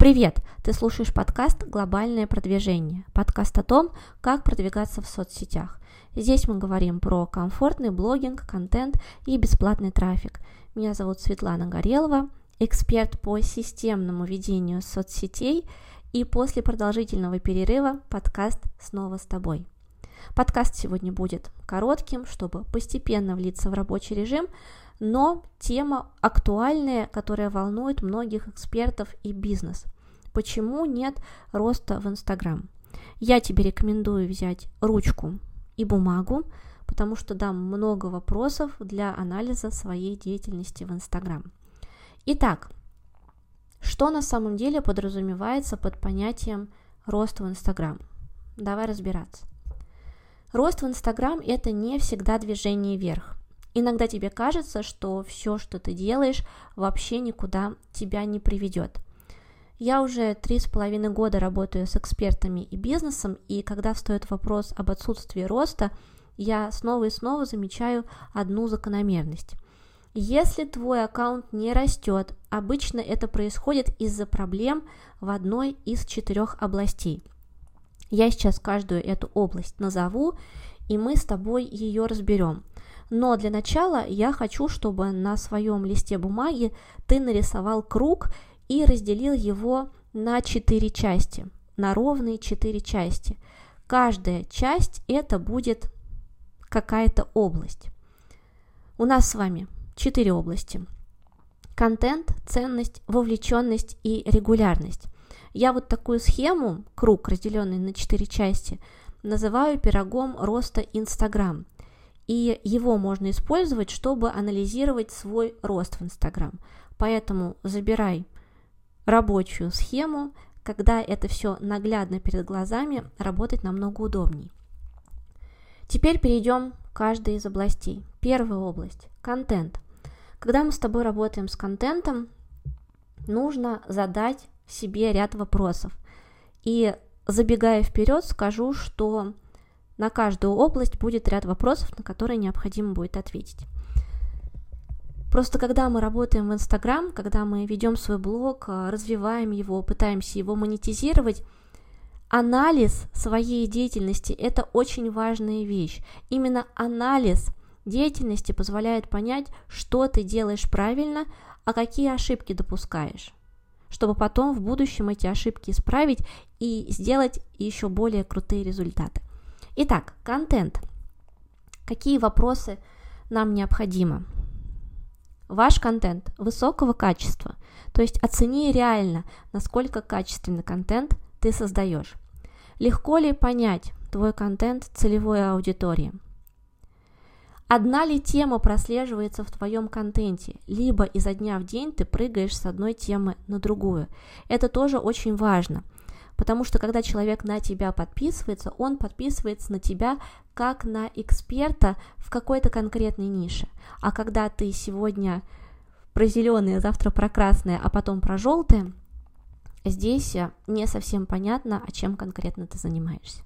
Привет! Ты слушаешь подкаст «Глобальное продвижение». Подкаст о том, как продвигаться в соцсетях. Здесь мы говорим про комфортный блогинг, контент и бесплатный трафик. Меня зовут Светлана Горелова, эксперт по системному ведению соцсетей, и после продолжительного перерыва подкаст снова с тобой. Подкаст сегодня будет коротким, чтобы постепенно влиться в рабочий режим, но тема актуальная, которая волнует многих экспертов и бизнес. Почему нет роста в Инстаграм? Я тебе рекомендую взять ручку и бумагу, потому что дам много вопросов для анализа своей деятельности в Инстаграм. Итак, что на самом деле подразумевается под понятием рост в Инстаграм? Давай разбираться. Рост в Инстаграм – это не всегда движение вверх. Иногда тебе кажется, что все, что ты делаешь, вообще никуда тебя не приведет. Я уже три с половиной года работаю с экспертами и бизнесом, и когда встает вопрос об отсутствии роста, я снова и снова замечаю одну закономерность. Если твой аккаунт не растет, обычно это происходит из-за проблем в одной из четырех областей. Я сейчас каждую эту область назову, и мы с тобой ее разберем. Но для начала я хочу, чтобы на своем листе бумаги ты нарисовал круг и разделил его на четыре части, на ровные четыре части. Каждая часть это будет какая-то область. У нас с вами четыре области. Контент, ценность, вовлеченность и регулярность. Я вот такую схему, круг, разделенный на четыре части, называю пирогом роста Инстаграм – и его можно использовать, чтобы анализировать свой рост в Инстаграм. Поэтому забирай рабочую схему, когда это все наглядно перед глазами, работать намного удобней. Теперь перейдем к каждой из областей. Первая область – контент. Когда мы с тобой работаем с контентом, нужно задать себе ряд вопросов. И забегая вперед, скажу, что на каждую область будет ряд вопросов, на которые необходимо будет ответить. Просто когда мы работаем в Инстаграм, когда мы ведем свой блог, а, развиваем его, пытаемся его монетизировать, анализ своей деятельности – это очень важная вещь. Именно анализ деятельности позволяет понять, что ты делаешь правильно, а какие ошибки допускаешь чтобы потом в будущем эти ошибки исправить и сделать еще более крутые результаты. Итак, контент. Какие вопросы нам необходимо? Ваш контент высокого качества, то есть оцени реально, насколько качественный контент ты создаешь. Легко ли понять твой контент целевой аудитории? Одна ли тема прослеживается в твоем контенте, либо изо дня в день ты прыгаешь с одной темы на другую. Это тоже очень важно – Потому что когда человек на тебя подписывается, он подписывается на тебя как на эксперта в какой-то конкретной нише. А когда ты сегодня про зеленые, завтра про красные, а потом про желтые, здесь не совсем понятно, о чем конкретно ты занимаешься.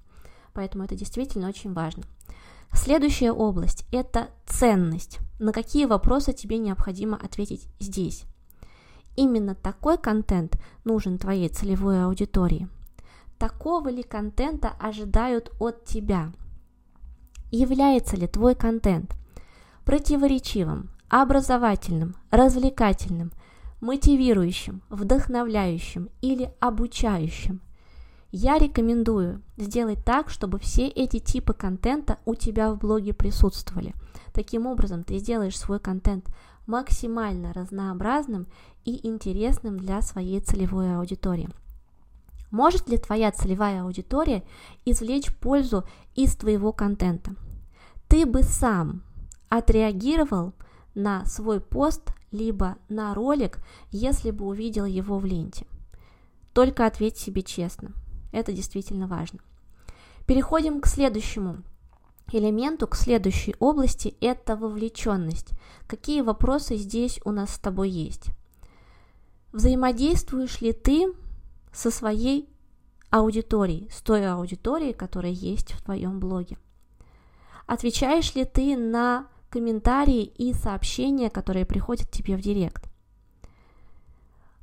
Поэтому это действительно очень важно. Следующая область – это ценность. На какие вопросы тебе необходимо ответить здесь? Именно такой контент нужен твоей целевой аудитории – такого ли контента ожидают от тебя? Является ли твой контент противоречивым, образовательным, развлекательным, мотивирующим, вдохновляющим или обучающим? Я рекомендую сделать так, чтобы все эти типы контента у тебя в блоге присутствовали. Таким образом, ты сделаешь свой контент максимально разнообразным и интересным для своей целевой аудитории. Может ли твоя целевая аудитория извлечь пользу из твоего контента? Ты бы сам отреагировал на свой пост либо на ролик, если бы увидел его в ленте. Только ответь себе честно. Это действительно важно. Переходим к следующему элементу, к следующей области – это вовлеченность. Какие вопросы здесь у нас с тобой есть? Взаимодействуешь ли ты со своей аудиторией, с той аудиторией, которая есть в твоем блоге. Отвечаешь ли ты на комментарии и сообщения, которые приходят тебе в директ?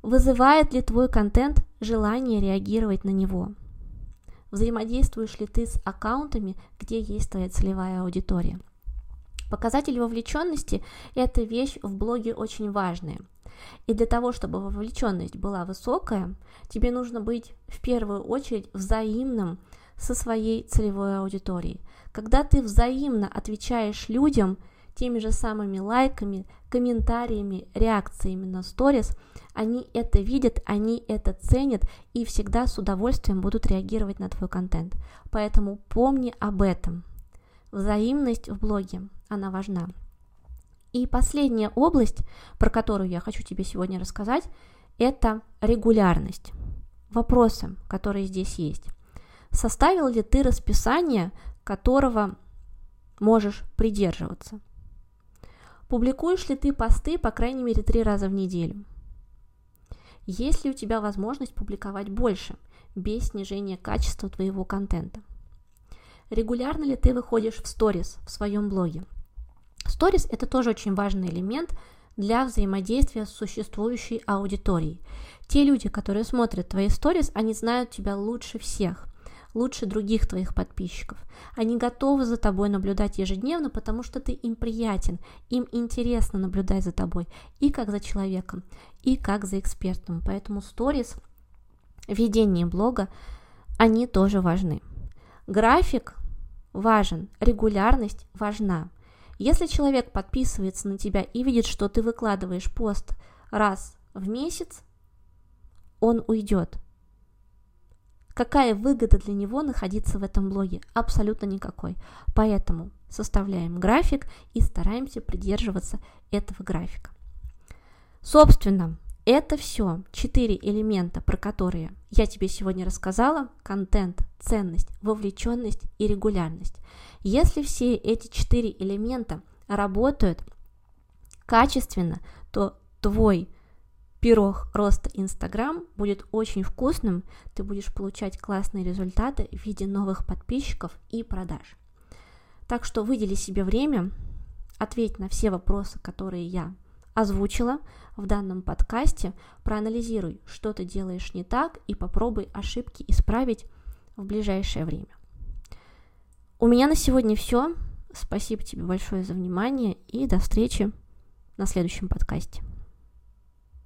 Вызывает ли твой контент желание реагировать на него? Взаимодействуешь ли ты с аккаунтами, где есть твоя целевая аудитория? Показатель вовлеченности – это вещь в блоге очень важная. И для того, чтобы вовлеченность была высокая, тебе нужно быть в первую очередь взаимным со своей целевой аудиторией. Когда ты взаимно отвечаешь людям теми же самыми лайками, комментариями, реакциями на сторис, они это видят, они это ценят и всегда с удовольствием будут реагировать на твой контент. Поэтому помни об этом. Взаимность в блоге, она важна. И последняя область, про которую я хочу тебе сегодня рассказать, это регулярность. Вопросы, которые здесь есть. Составил ли ты расписание, которого можешь придерживаться? Публикуешь ли ты посты, по крайней мере, три раза в неделю? Есть ли у тебя возможность публиковать больше, без снижения качества твоего контента? Регулярно ли ты выходишь в сторис в своем блоге? Сторис – это тоже очень важный элемент для взаимодействия с существующей аудиторией. Те люди, которые смотрят твои сторис, они знают тебя лучше всех лучше других твоих подписчиков. Они готовы за тобой наблюдать ежедневно, потому что ты им приятен, им интересно наблюдать за тобой и как за человеком, и как за экспертом. Поэтому сторис, ведение блога, они тоже важны. График важен, регулярность важна. Если человек подписывается на тебя и видит, что ты выкладываешь пост раз в месяц, он уйдет. Какая выгода для него находиться в этом блоге? Абсолютно никакой. Поэтому составляем график и стараемся придерживаться этого графика. Собственно, это все четыре элемента, про которые я тебе сегодня рассказала. Контент, ценность, вовлеченность и регулярность. Если все эти четыре элемента работают качественно, то твой пирог роста Инстаграм будет очень вкусным, ты будешь получать классные результаты в виде новых подписчиков и продаж. Так что выдели себе время, ответь на все вопросы, которые я озвучила в данном подкасте, проанализируй, что ты делаешь не так и попробуй ошибки исправить в ближайшее время. У меня на сегодня все. Спасибо тебе большое за внимание и до встречи на следующем подкасте.